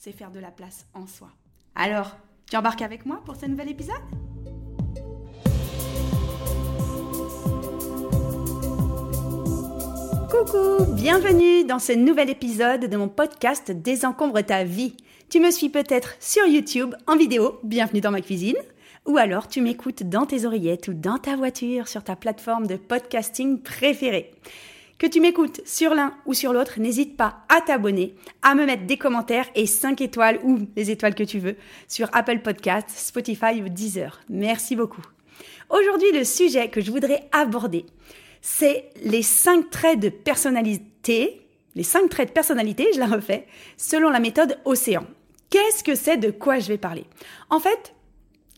c'est faire de la place en soi. Alors, tu embarques avec moi pour ce nouvel épisode? Coucou, bienvenue dans ce nouvel épisode de mon podcast Désencombre ta vie. Tu me suis peut-être sur YouTube en vidéo, bienvenue dans ma cuisine, ou alors tu m'écoutes dans tes oreillettes ou dans ta voiture sur ta plateforme de podcasting préférée. Que tu m'écoutes sur l'un ou sur l'autre, n'hésite pas à t'abonner, à me mettre des commentaires et 5 étoiles ou les étoiles que tu veux sur Apple Podcasts, Spotify ou Deezer. Merci beaucoup. Aujourd'hui, le sujet que je voudrais aborder, c'est les cinq traits de personnalité, les cinq traits de personnalité, je la refais, selon la méthode Océan. Qu'est-ce que c'est? De quoi je vais parler? En fait,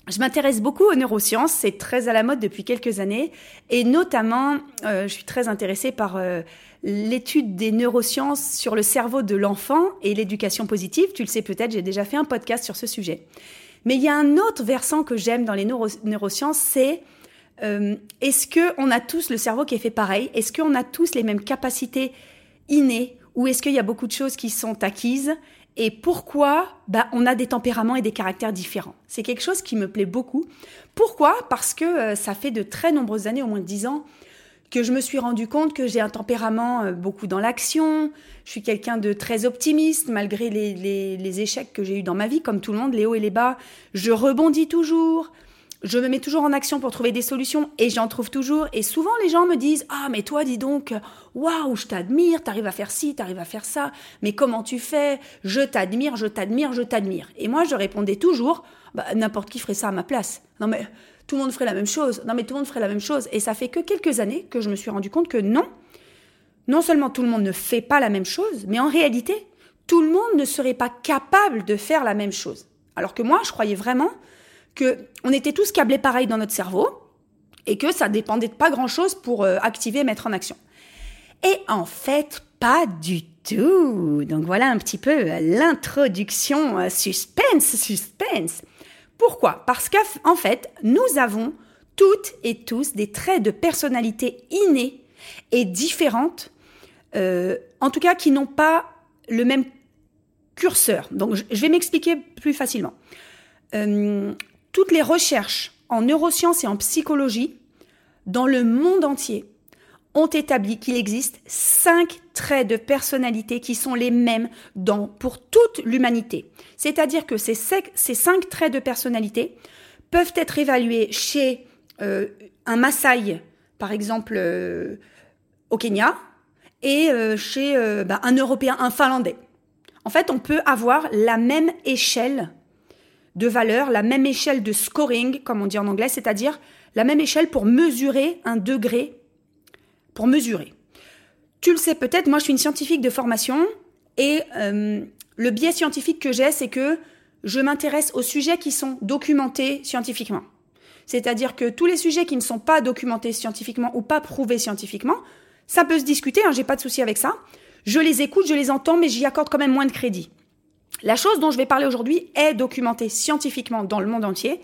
je m'intéresse beaucoup aux neurosciences, c'est très à la mode depuis quelques années, et notamment, euh, je suis très intéressée par euh, l'étude des neurosciences sur le cerveau de l'enfant et l'éducation positive. Tu le sais peut-être, j'ai déjà fait un podcast sur ce sujet. Mais il y a un autre versant que j'aime dans les neurosciences, c'est euh, est-ce qu'on a tous le cerveau qui est fait pareil? Est-ce qu'on a tous les mêmes capacités innées? Ou est-ce qu'il y a beaucoup de choses qui sont acquises? Et pourquoi bah, on a des tempéraments et des caractères différents. C'est quelque chose qui me plaît beaucoup. Pourquoi? Parce que euh, ça fait de très nombreuses années, au moins dix ans, que je me suis rendu compte que j'ai un tempérament euh, beaucoup dans l'action. Je suis quelqu'un de très optimiste malgré les échecs que j'ai eus dans ma vie, comme tout le monde, les hauts et les bas. Je rebondis toujours je me mets toujours en action pour trouver des solutions et j'en trouve toujours. Et souvent, les gens me disent Ah, mais toi, dis donc, waouh, je t'admire, t'arrives à faire ci, t'arrives à faire ça, mais comment tu fais? Je t'admire, je t'admire, je t'admire. Et moi, je répondais toujours bah, N'importe qui ferait ça à ma place. Non, mais tout le monde ferait la même chose. Non, mais tout le monde ferait la même chose. Et ça fait que quelques années que je me suis rendu compte que non, non seulement tout le monde ne fait pas la même chose, mais en réalité, tout le monde ne serait pas capable de faire la même chose. Alors que moi, je croyais vraiment que on était tous câblés pareil dans notre cerveau et que ça dépendait de pas grand chose pour euh, activer et mettre en action. Et en fait, pas du tout. Donc voilà un petit peu l'introduction euh, suspense, suspense. Pourquoi? Parce qu'en fait, nous avons toutes et tous des traits de personnalité innés et différentes, euh, en tout cas qui n'ont pas le même curseur. Donc je vais m'expliquer plus facilement. Euh, toutes les recherches en neurosciences et en psychologie dans le monde entier ont établi qu'il existe cinq traits de personnalité qui sont les mêmes pour toute l'humanité. C'est-à-dire que ces, ces, cinq traits de personnalité peuvent être évalués chez euh, un Maasai, par exemple euh, au Kenya, et euh, chez bah, un Européen, un Finlandais. En fait, on peut avoir la même échelle de valeur, la même échelle de scoring, comme on dit en anglais, c'est-à-dire la même échelle pour mesurer un degré, pour mesurer. Tu le sais peut-être, moi je suis une scientifique de formation et euh, le biais scientifique que j'ai, c'est que je m'intéresse aux sujets qui sont documentés scientifiquement. C'est-à-dire que tous les sujets qui ne sont pas documentés scientifiquement ou pas prouvés scientifiquement, ça peut se discuter, hein, j'ai pas de souci avec ça. Je les écoute, je les entends, mais j'y accorde quand même moins de crédit. La chose dont je vais parler aujourd'hui est documentée scientifiquement dans le monde entier.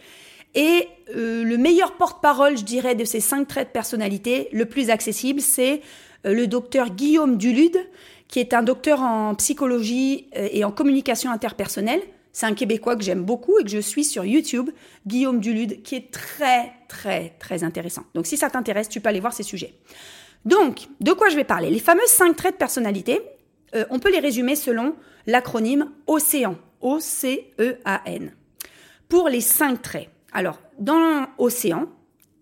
Et euh, le meilleur porte-parole, je dirais, de ces cinq traits de personnalité, le plus accessible, c'est euh, le docteur Guillaume Dulude, qui est un docteur en psychologie euh, et en communication interpersonnelle. C'est un Québécois que j'aime beaucoup et que je suis sur YouTube, Guillaume Dulude, qui est très, très, très intéressant. Donc si ça t'intéresse, tu peux aller voir ces sujets. Donc, de quoi je vais parler? Les fameux cinq traits de personnalité, on peut les résumer selon l'acronyme Océan, O-C-E-A-N, pour les cinq traits. Alors, dans Océan,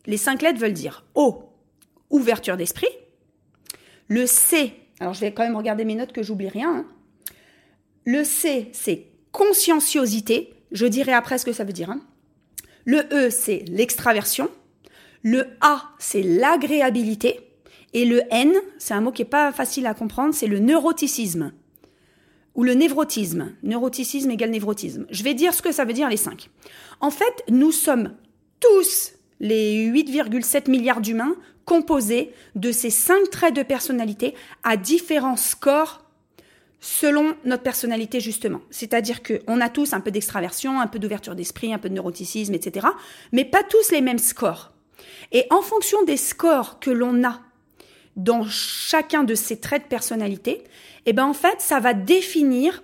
les cinq lettres veulent dire O, ouverture d'esprit. Le C, alors je vais quand même regarder mes notes que j'oublie rien. Hein. Le C, c'est conscienciosité. Je dirai après ce que ça veut dire. Hein. Le E, c'est l'extraversion. Le A, c'est l'agréabilité. Et le N, c'est un mot qui n'est pas facile à comprendre, c'est le neuroticisme. ou le névrotisme. Neuroticisme égale névrotisme. Je vais dire ce que ça veut dire les cinq. En fait, nous sommes tous les 8,7 milliards d'humains composés de ces cinq traits de personnalité à différents scores selon notre personnalité justement. C'est-à-dire qu'on a tous un peu d'extraversion, un peu d'ouverture d'esprit, un peu de neuroticisme, etc. Mais pas tous les mêmes scores. Et en fonction des scores que l'on a dans chacun de ces traits de personnalité, eh ben en fait, ça va définir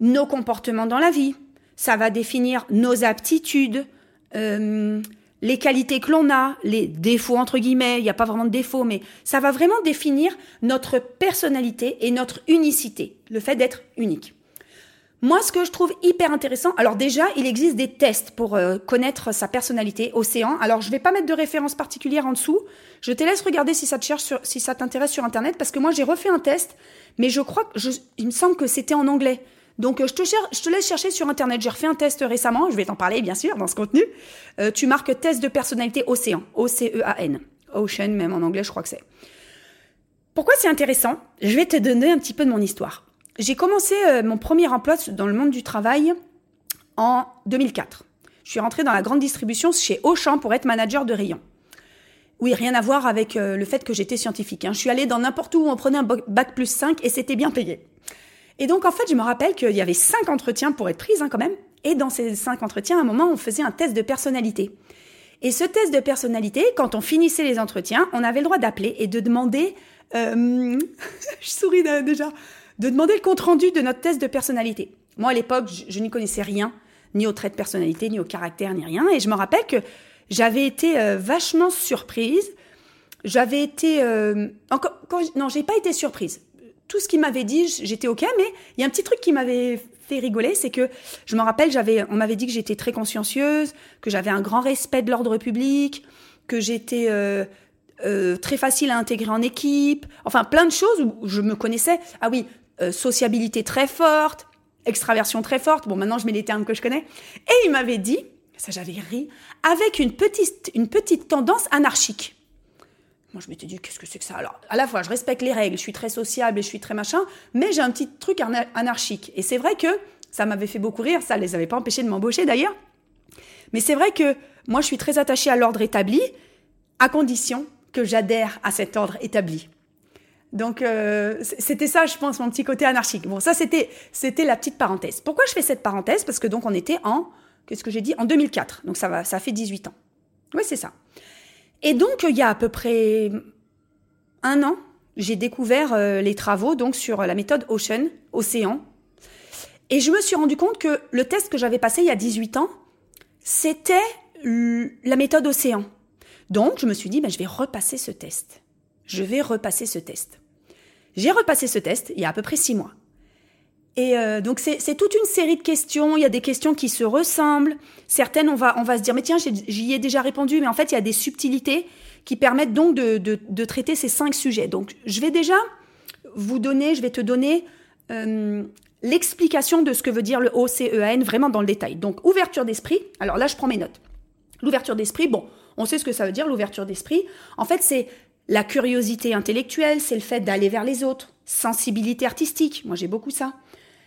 nos comportements dans la vie, ça va définir nos aptitudes, euh, les qualités que l'on a, les défauts entre guillemets, il n'y a pas vraiment de défauts, mais ça va vraiment définir notre personnalité et notre unicité, le fait d'être unique. Moi, ce que je trouve hyper intéressant, alors déjà, il existe des tests pour euh, connaître sa personnalité, Océan. Alors, je vais pas mettre de référence particulière en dessous. Je te laisse regarder si ça te cherche si ça t'intéresse sur Internet, parce que moi, j'ai refait un test, mais je crois que il me semble que c'était en anglais. Donc, euh, je te, je te laisse chercher sur Internet. J'ai refait un test récemment. Je vais t'en parler, bien sûr, dans ce contenu. Euh, tu marques test de personnalité Océan. O-C-E-A-N. Ocean, même en anglais, je crois que c'est. Pourquoi c'est intéressant? Je vais te donner un petit peu de mon histoire. J'ai commencé euh, mon premier emploi dans le monde du travail en 2004. Je suis rentrée dans la grande distribution chez Auchan pour être manager de rayon. Oui, rien à voir avec le fait que j'étais scientifique. Hein. Je suis allée dans n'importe où, on prenait un bac plus 5 et c'était bien payé. Et donc, en fait, je me rappelle qu'il y avait cinq entretiens pour être prise, hein, quand même. Et dans ces cinq entretiens, à un moment, on faisait un test de personnalité. Et ce test de personnalité, quand on finissait les entretiens, on avait le droit d'appeler et de demander, euh, je souris déjà, de demander le compte rendu de notre test de personnalité. Moi, à l'époque, je, n'y connaissais rien, ni au trait de personnalité, ni au caractère, ni rien. Et je me rappelle que j'avais été euh, vachement surprise. J'avais été, euh, encore, quand, non, j'ai pas été surprise tout ce qu'il m'avait dit, j'étais ok, mais il y a un petit truc qui m'avait fait rigoler, c'est que je me rappelle, on m'avait dit que j'étais très consciencieuse, que j'avais un grand respect de l'ordre public, que j'étais euh, euh, très facile à intégrer en équipe, enfin plein de choses où je me connaissais. Ah oui, euh, sociabilité très forte, extraversion très forte. Bon, maintenant je mets les termes que je connais. Et il m'avait dit, ça j'avais ri, avec une petite, une petite tendance anarchique. Moi, je m'étais dit, qu'est-ce que c'est que ça? Alors, à la fois, je respecte les règles, je suis très sociable et je suis très machin, mais j'ai un petit truc anarchique. Et c'est vrai que ça m'avait fait beaucoup rire, ça ne les avait pas empêchés de m'embaucher d'ailleurs. Mais c'est vrai que moi, je suis très attachée à l'ordre établi, à condition que j'adhère à cet ordre établi. Donc, euh, c'était ça, je pense, mon petit côté anarchique. Bon, ça, c'était, c'était la petite parenthèse. Pourquoi je fais cette parenthèse? Parce que donc, on était en, qu'est-ce que j'ai dit? En 2004. Donc, ça va, ça fait 18 ans. Oui, c'est ça. Et donc, il y a à peu près un an, j'ai découvert euh, les travaux donc sur la méthode Ocean, Océan. Et je me suis rendu compte que le test que j'avais passé il y a 18 ans, c'était la méthode Océan. Donc, je me suis dit, ben, je vais repasser ce test. Je vais repasser ce test. J'ai repassé ce test il y a à peu près six mois. Et euh, donc c'est toute une série de questions. Il y a des questions qui se ressemblent. Certaines, on va, on va se dire, mais tiens, j'y ai déjà répondu. Mais en fait, il y a des subtilités qui permettent donc de, de, traiter ces cinq sujets. Donc, je vais déjà vous donner, je vais te donner euh, l'explication de ce que veut dire le OCEAN vraiment dans le détail. Donc, ouverture d'esprit. Alors là, je prends mes notes. L'ouverture d'esprit, bon, on sait ce que ça veut dire, l'ouverture d'esprit. En fait, c'est la curiosité intellectuelle, c'est le fait d'aller vers les autres. Sensibilité artistique, moi j'ai beaucoup ça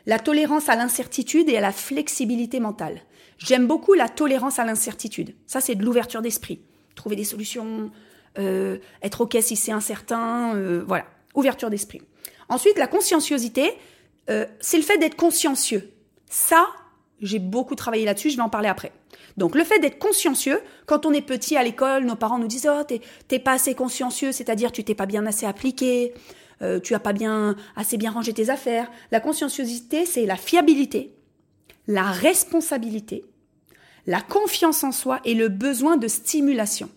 la tolérance à l'incertitude et à la flexibilité mentale. J'aime beaucoup la tolérance à l'incertitude. Ça, c'est de l'ouverture d'esprit. Trouver des solutions, euh, être OK si c'est incertain, euh, voilà, ouverture d'esprit. Ensuite, la conscienciosité, euh, c'est le fait d'être consciencieux. Ça, j'ai beaucoup travaillé là-dessus, je vais en parler après. Donc le fait d'être consciencieux, quand on est petit à l'école, nos parents nous disent oh t'es pas assez consciencieux, c'est-à-dire tu t'es pas bien assez appliqué, euh, tu as pas bien assez bien rangé tes affaires. La conscienciosité, c'est la fiabilité, la responsabilité, la confiance en soi et le besoin de stimulation.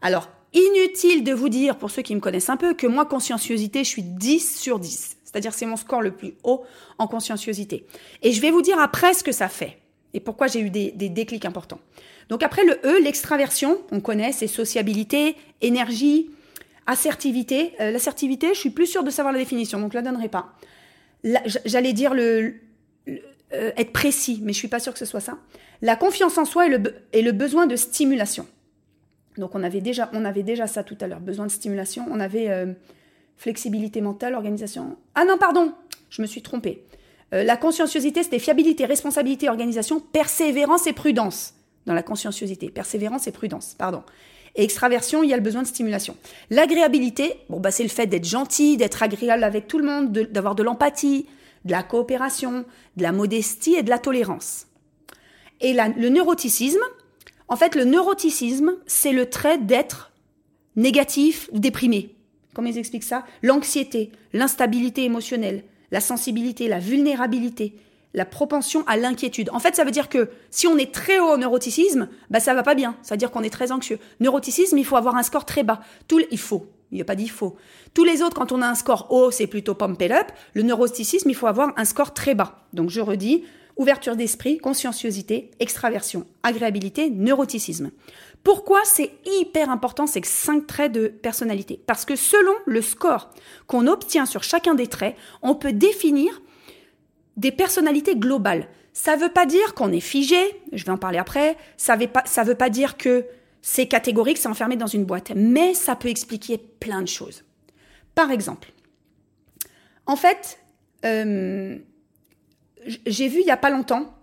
Alors, inutile de vous dire, pour ceux qui me connaissent un peu, que moi, conscienciosité, je suis 10 sur 10. C'est-à-dire, c'est mon score le plus haut en conscienciosité. Et je vais vous dire après ce que ça fait et pourquoi j'ai eu des, des déclics importants. Donc après le E, l'extraversion, on connaît, c'est sociabilité, énergie, Assertivité. Euh, l'assertivité, je suis plus sûre de savoir la définition, donc je la donnerai pas. J'allais dire le, euh, être précis, mais je suis pas sûre que ce soit ça. La confiance en soi et le, et le besoin de stimulation. Donc on avait déjà, on avait déjà ça tout à l'heure, besoin de stimulation. On avait euh, flexibilité mentale, organisation. Ah non, pardon, je me suis trompée. Euh, la conscienciosité, c'était fiabilité, responsabilité, organisation, persévérance et prudence. Dans la conscienciosité, persévérance et prudence, pardon. Et extraversion, il y a le besoin de stimulation. L'agréabilité, bon, bah, c'est le fait d'être gentil, d'être agréable avec tout le monde, d'avoir de l'empathie, de la coopération, de la modestie et de la tolérance. Et le neuroticisme, en fait, le neuroticisme, c'est le trait d'être négatif, déprimé. Comment ils expliquent ça? L'anxiété, l'instabilité émotionnelle, la sensibilité, la vulnérabilité, la propension à l'inquiétude. En fait, ça veut dire que si on est très haut en neuroticisme, bah ça va pas bien. Ça veut dire qu'on est très anxieux. Neuroticisme, il faut avoir un score très bas. Il faut. Il n'y a pas dit faux. Tous les autres, quand on a un score haut, c'est plutôt pump up. Le neuroticisme, il faut avoir un score très bas. Donc je redis, ouverture d'esprit, conscienciosité, extraversion, agréabilité, neuroticisme. Pourquoi c'est hyper important ces cinq traits de personnalité? Parce que selon le score qu'on obtient sur chacun des traits, on peut définir des personnalités globales. Ça ne veut pas dire qu'on est figé, je vais en parler après, ça ne veut pas dire que c'est catégorique, c'est enfermé dans une boîte, mais ça peut expliquer plein de choses. Par exemple, en fait, euh, j'ai vu il n'y a pas longtemps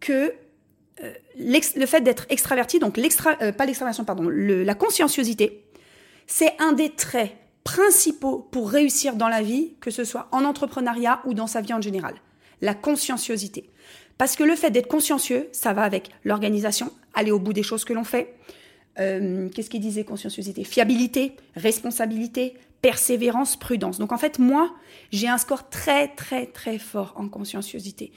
que euh, le fait d'être extraverti, donc euh, pas l'extraversion, pardon, la conscienciosité, c'est un des traits principaux pour réussir dans la vie, que ce soit en entrepreneuriat ou dans sa vie en général. La conscienciosité. Parce que le fait d'être consciencieux, ça va avec l'organisation, aller au bout des choses que l'on fait. Euh, qu'est-ce qu'il disait conscienciosité? Fiabilité, responsabilité, persévérance, prudence. Donc en fait, moi, j'ai un score très très très fort en conscienciosité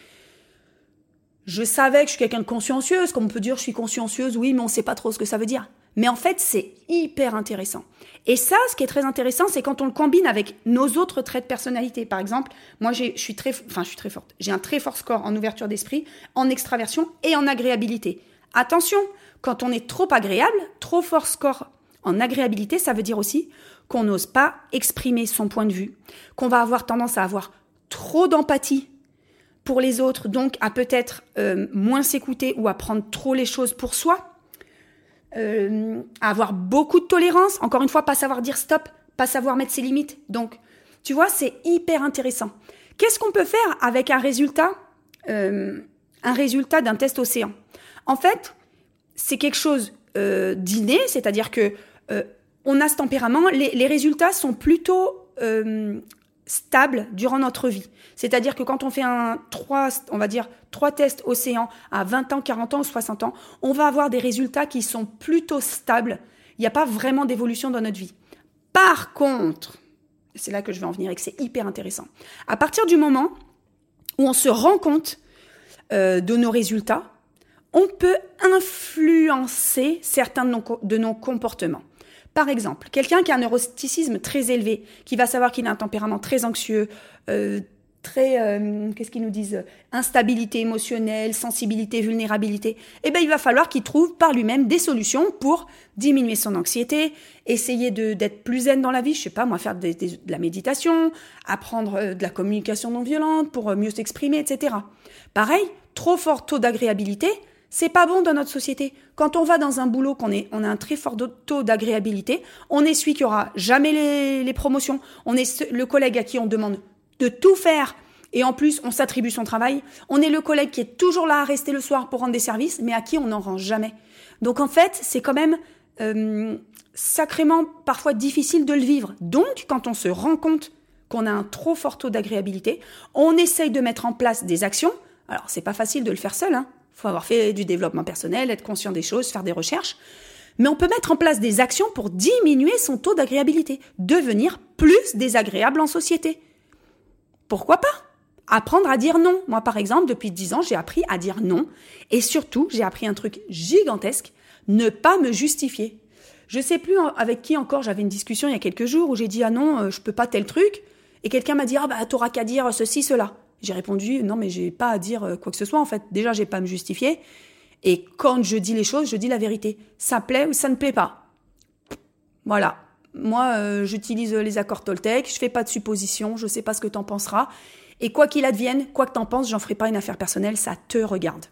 je savais que je suis quelqu'un de consciencieuse, comme on peut dire je suis consciencieuse, oui, mais on ne sait pas trop ce que ça veut dire. Mais en fait, c'est hyper intéressant. Et ça, ce qui est très intéressant, c'est quand on le combine avec nos autres traits de personnalité. Par exemple, moi, je suis très, enfin, je suis très forte. J'ai un très fort score en ouverture d'esprit, en extraversion et en agréabilité. Attention, quand on est trop agréable, trop fort score en agréabilité, ça veut dire aussi qu'on n'ose pas exprimer son point de vue, qu'on va avoir tendance à avoir trop d'empathie pour les autres, donc à peut-être euh, moins s'écouter ou à prendre trop les choses pour soi, euh, à avoir beaucoup de tolérance, encore une fois, pas savoir dire stop, pas savoir mettre ses limites. Donc, tu vois, c'est hyper intéressant. Qu'est-ce qu'on peut faire avec un résultat, euh, un résultat d'un test océan? En fait, c'est quelque chose d'inné, c'est-à-dire que on a ce tempérament. Les, les résultats sont plutôt stable durant notre vie. C'est-à-dire que quand on fait un trois, on va dire trois tests océan à 20 ans, 40 ans ou 60 ans, on va avoir des résultats qui sont plutôt stables. Il n'y a pas vraiment d'évolution dans notre vie. Par contre, c'est là que je vais en venir et que c'est hyper intéressant. À partir du moment où on se rend compte euh, de nos résultats, on peut influencer certains de nos comportements. Par exemple, quelqu'un qui a un neuroticisme très élevé, qui va savoir qu'il a un tempérament très anxieux, euh, très, euh, qu'est-ce qu'ils nous disent, instabilité émotionnelle, sensibilité, vulnérabilité, eh bien, il va falloir qu'il trouve par lui-même des solutions pour diminuer son anxiété, essayer d'être plus zen dans la vie, je sais pas, moi, faire de la méditation, apprendre euh, de la communication non violente pour mieux s'exprimer, etc. Pareil, trop fort taux d'agréabilité, c'est pas bon dans notre société. Quand on va dans un boulot, qu'on est, on a un très fort taux d'agréabilité, on est celui qui aura jamais les, promotions, on est le collègue à qui on demande de tout faire et en plus on s'attribue son travail, on est le collègue qui est toujours là à rester le soir pour rendre des services, mais à qui on n'en rend jamais. Donc en fait, c'est quand même euh, sacrément parfois difficile de le vivre. Donc quand on se rend compte qu'on a un trop fort taux d'agréabilité, on essaye de mettre en place des actions. Alors c'est pas facile de le faire seul, hein faut avoir fait du développement personnel, être conscient des choses, faire des recherches. Mais on peut mettre en place des actions pour diminuer son taux d'agréabilité, devenir plus désagréable en société. Pourquoi pas? Apprendre à dire non. Moi, par exemple, depuis 10 ans, j'ai appris à dire non. Et surtout, j'ai appris un truc gigantesque, ne pas me justifier. Je sais plus avec qui encore j'avais une discussion il y a quelques jours où j'ai dit ah non, euh, je peux pas tel truc. Et quelqu'un m'a dit ah bah t'auras qu'à dire ceci, cela. J'ai répondu non mais j'ai pas à dire euh, quoi que ce soit en fait. Déjà j'ai pas à me justifier. Et quand je dis les choses, je dis la vérité. Ça plaît ou ça ne plaît pas. Voilà. Moi, euh, j'utilise les accords Toltec, je fais pas de suppositions, je sais pas ce que t'en penseras. Et quoi qu'il advienne, quoi que t'en penses, j'en ferai pas une affaire personnelle, ça te regarde.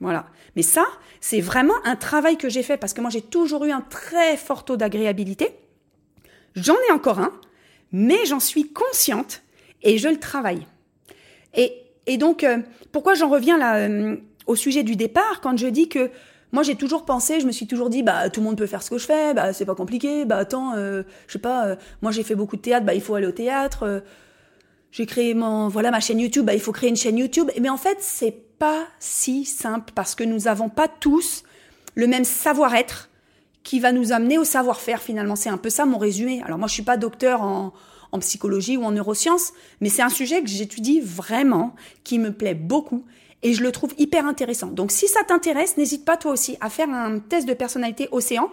Voilà. Mais ça, c'est vraiment un travail que j'ai fait parce que moi j'ai toujours eu un très fort taux d'agréabilité. J'en ai encore un, mais j'en suis consciente et je le travaille. Et donc, euh, pourquoi j'en reviens euh, au sujet du départ quand je dis que moi j'ai toujours pensé, je me suis toujours dit bah tout le monde peut faire ce que je fais, bah c'est pas compliqué, bah attends, euh, je sais pas, moi j'ai fait beaucoup de théâtre, bah il faut aller au théâtre. j'ai créé mon voilà ma chaîne YouTube, bah il faut créer une chaîne YouTube. Mais en fait c'est pas si simple parce que nous n'avons pas tous le même savoir-être qui va nous amener au savoir-faire finalement. C'est un peu ça mon résumé. Alors moi je suis pas docteur en en psychologie ou en neurosciences, mais c'est un sujet que j'étudie vraiment, qui me plaît beaucoup et je le trouve hyper intéressant. Donc si ça t'intéresse, n'hésite pas toi aussi à faire un test de personnalité océan.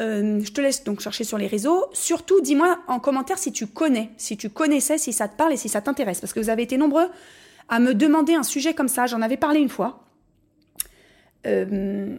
Euh, je te laisse donc chercher sur les réseaux. Surtout, dis-moi en commentaire si tu connais, si tu connaissais, si ça te parle et si ça t'intéresse. Parce que vous avez été nombreux à me demander un sujet comme ça. J'en avais parlé une fois. Euh,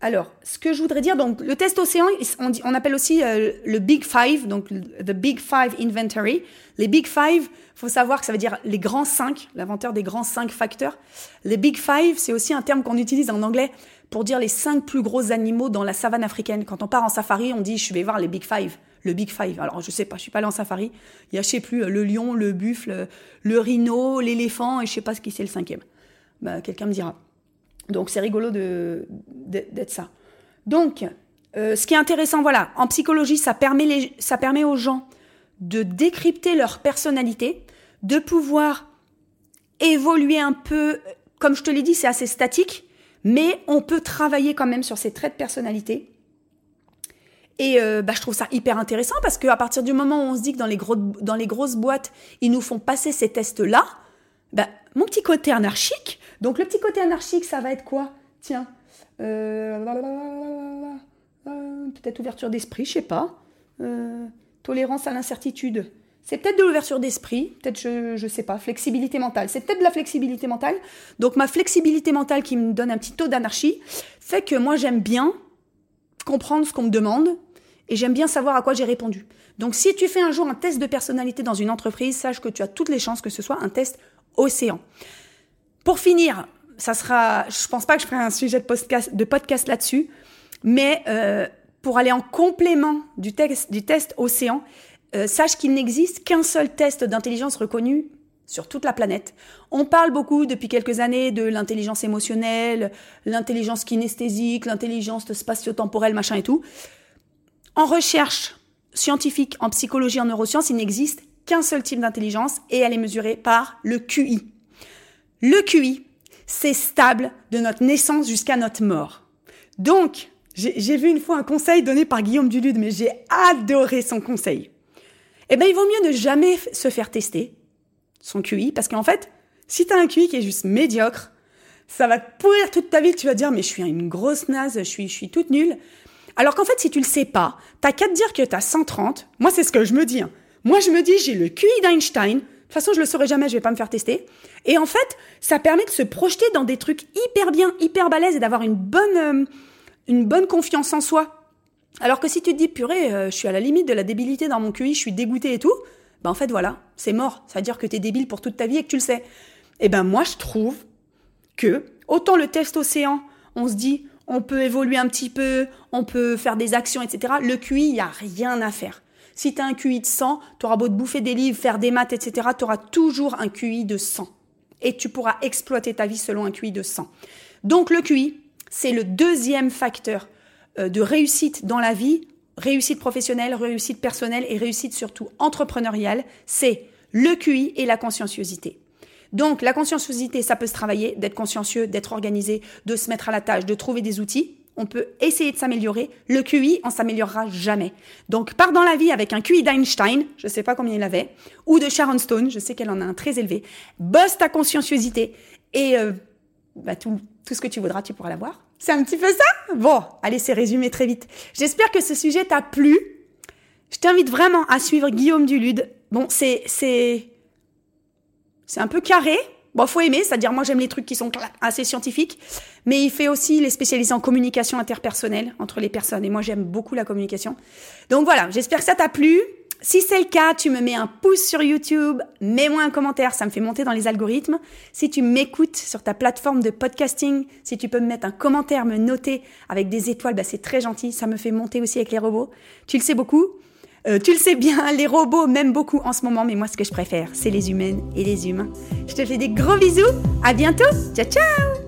Alors, ce que je voudrais dire, donc le test océan, on, appelle aussi euh, le Big Five, donc the Big Five Inventory. Les Big Five, faut savoir que ça veut dire les grands cinq, l'inventeur des grands cinq facteurs. Les Big Five, c'est aussi un terme qu'on utilise en anglais pour dire les cinq plus gros animaux dans la savane africaine. Quand on part en safari, on dit je vais voir les Big Five, le Big Five. Alors je sais pas, je suis pas allé en safari. Il y a je sais plus le lion, le buffle, le rhino, l'éléphant et je sais pas ce qui c'est le cinquième. Bah, quelqu'un me dira. Donc c'est rigolo d'être ça. Donc, euh, ce qui est intéressant, voilà, en psychologie, ça permet, aux gens de décrypter leur personnalité, de pouvoir évoluer un peu, comme je te l'ai dit, c'est assez statique, mais on peut travailler quand même sur ces traits de personnalité. Et euh, bah, je trouve ça hyper intéressant parce qu'à partir du moment où on se dit que dans les, dans les grosses boîtes, ils nous font passer ces tests-là, bah, mon petit côté anarchique, donc le petit côté anarchique, ça va être quoi? Tiens, euh, peut-être ouverture d'esprit, je sais pas. Euh, tolérance à l'incertitude. C'est peut-être de l'ouverture d'esprit, peut-être je ne sais pas, flexibilité mentale. C'est peut-être de la flexibilité mentale. Donc ma flexibilité mentale qui me donne un petit taux d'anarchie fait que moi j'aime bien comprendre ce qu'on me demande et j'aime bien savoir à quoi j'ai répondu. Donc si tu fais un jour un test de personnalité dans une entreprise, sache que tu as toutes les chances que ce soit un test océan. Pour finir, ça sera, je pense pas que je ferai un sujet de podcast, de podcast là-dessus, mais euh, pour aller en complément du, texte, du test Océan, euh, sache qu'il n'existe qu'un seul test d'intelligence reconnu sur toute la planète. On parle beaucoup depuis quelques années de l'intelligence émotionnelle, l'intelligence kinesthésique, l'intelligence spatio-temporelle, machin et tout. En recherche scientifique, en psychologie, en neurosciences, il n'existe qu'un seul type d'intelligence et elle est mesurée par le QI. Le QI, c'est stable de notre naissance jusqu'à notre mort. Donc, j'ai vu une fois un conseil donné par Guillaume Dulude, mais j'ai adoré son conseil. Eh ben, il vaut mieux ne jamais se faire tester son QI, parce qu'en fait, si tu as un QI qui est juste médiocre, ça va te pourrir toute ta vie, tu vas dire, mais je suis une grosse naze, je suis, je suis toute nulle. Alors qu'en fait, si tu le sais pas, t'as qu'à te dire que tu as 130. Moi, c'est ce que je me dis. Hein. Moi, je me dis, j'ai le QI d'Einstein, façon, je le saurai jamais, je vais pas me faire tester. Et en fait, ça permet de se projeter dans des trucs hyper bien, hyper balèzes et d'avoir une bonne, euh, une bonne confiance en soi. Alors que si tu te dis, purée, euh, je suis à la limite de la débilité dans mon QI, je suis dégoûté et tout, ben en fait, voilà, c'est mort. Ça veut dire que tu es débile pour toute ta vie et que tu le sais. Et ben moi, je trouve que, autant le test océan, on se dit, on peut évoluer un petit peu, on peut faire des actions, etc. Le QI, il n'y a rien à faire. Si tu as un QI de 100, tu auras beau te bouffer des livres, faire des maths, etc., tu auras toujours un QI de 100. Et tu pourras exploiter ta vie selon un QI de 100. Donc le QI, c'est le deuxième facteur euh, de réussite dans la vie, réussite professionnelle, réussite personnelle et réussite surtout entrepreneuriale, c'est le QI et la conscienciosité. Donc la conscienciosité, ça peut se travailler, d'être consciencieux, d'être organisé, de se mettre à la tâche, de trouver des outils on peut essayer de s'améliorer. Le QI, on s'améliorera jamais. Donc, pars dans la vie avec un QI d'Einstein, je sais pas combien il avait, ou de Sharon Stone, je sais qu'elle en a un très élevé. Bosse ta conscienciosité et euh, bah, tout, tout ce que tu voudras, tu pourras l'avoir. C'est un petit peu ça? Bon, allez, c'est résumé très vite. J'espère que ce sujet t'a plu. Je t'invite vraiment à suivre Guillaume Dulude. Bon, c'est c'est c'est un peu carré, Bon, faut aimer, c'est-à-dire moi j'aime les trucs qui sont assez scientifiques, mais il fait aussi les spécialisés en communication interpersonnelle entre les personnes, et moi j'aime beaucoup la communication. Donc voilà, j'espère que ça t'a plu. Si c'est le cas, tu me mets un pouce sur YouTube, mets-moi un commentaire, ça me fait monter dans les algorithmes. Si tu m'écoutes sur ta plateforme de podcasting, si tu peux me mettre un commentaire, me noter avec des étoiles, bah c'est très gentil, ça me fait monter aussi avec les robots. Tu le sais beaucoup. Euh, tu le sais bien, les robots m'aiment beaucoup en ce moment, mais moi ce que je préfère, c'est les humaines et les humains. Je te fais des gros bisous, à bientôt, ciao ciao